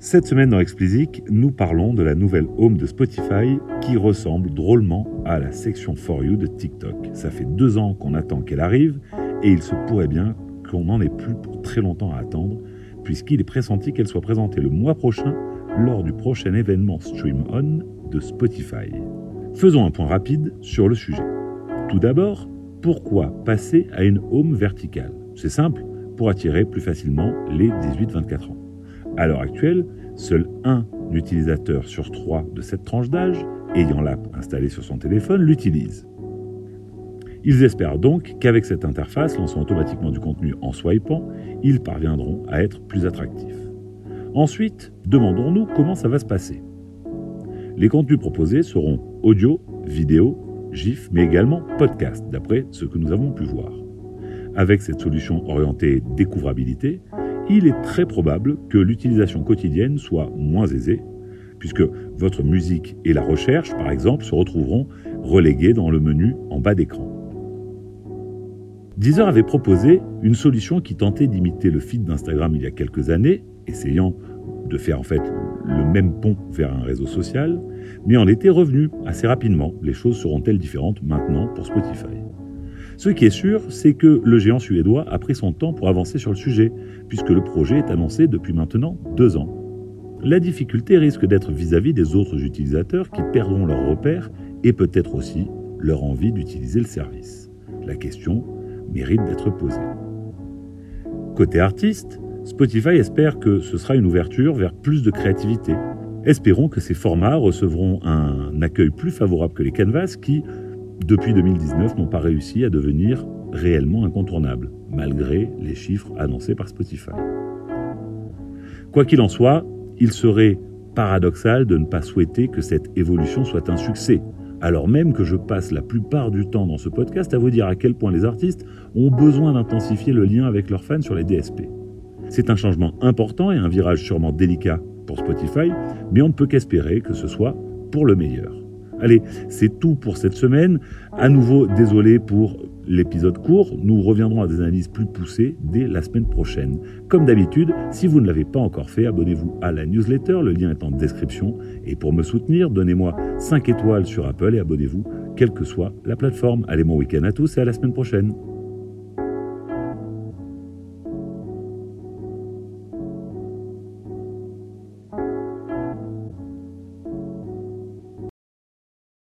Cette semaine dans Explicit, nous parlons de la nouvelle home de Spotify qui ressemble drôlement à la section For You de TikTok. Ça fait deux ans qu'on attend qu'elle arrive et il se pourrait bien qu'on n'en ait plus pour très longtemps à attendre puisqu'il est pressenti qu'elle soit présentée le mois prochain lors du prochain événement Stream On de Spotify. Faisons un point rapide sur le sujet. Tout d'abord, pourquoi passer à une home verticale? C'est simple, pour attirer plus facilement les 18-24 ans. À l'heure actuelle, seul un utilisateur sur trois de cette tranche d'âge, ayant l'app installée sur son téléphone, l'utilise. Ils espèrent donc qu'avec cette interface lançant automatiquement du contenu en swipant, ils parviendront à être plus attractifs. Ensuite, demandons-nous comment ça va se passer. Les contenus proposés seront audio, vidéo, GIF, mais également podcast, d'après ce que nous avons pu voir. Avec cette solution orientée découvrabilité, il est très probable que l'utilisation quotidienne soit moins aisée, puisque votre musique et la recherche, par exemple, se retrouveront reléguées dans le menu en bas d'écran. Deezer avait proposé une solution qui tentait d'imiter le feed d'Instagram il y a quelques années, essayant de faire en fait le même pont vers un réseau social, mais en était revenu assez rapidement. Les choses seront-elles différentes maintenant pour Spotify? Ce qui est sûr, c'est que le géant suédois a pris son temps pour avancer sur le sujet, puisque le projet est annoncé depuis maintenant deux ans. La difficulté risque d'être vis-à-vis des autres utilisateurs qui perdront leur repère et peut-être aussi leur envie d'utiliser le service. La question mérite d'être posée. Côté artiste, Spotify espère que ce sera une ouverture vers plus de créativité. Espérons que ces formats recevront un accueil plus favorable que les canvas qui, depuis 2019, n'ont pas réussi à devenir réellement incontournables, malgré les chiffres annoncés par Spotify. Quoi qu'il en soit, il serait paradoxal de ne pas souhaiter que cette évolution soit un succès, alors même que je passe la plupart du temps dans ce podcast à vous dire à quel point les artistes ont besoin d'intensifier le lien avec leurs fans sur les DSP. C'est un changement important et un virage sûrement délicat pour Spotify, mais on ne peut qu'espérer que ce soit pour le meilleur. Allez, c'est tout pour cette semaine. À nouveau, désolé pour l'épisode court. Nous reviendrons à des analyses plus poussées dès la semaine prochaine. Comme d'habitude, si vous ne l'avez pas encore fait, abonnez-vous à la newsletter. Le lien est en description. Et pour me soutenir, donnez-moi 5 étoiles sur Apple et abonnez-vous, quelle que soit la plateforme. Allez, bon week-end à tous et à la semaine prochaine.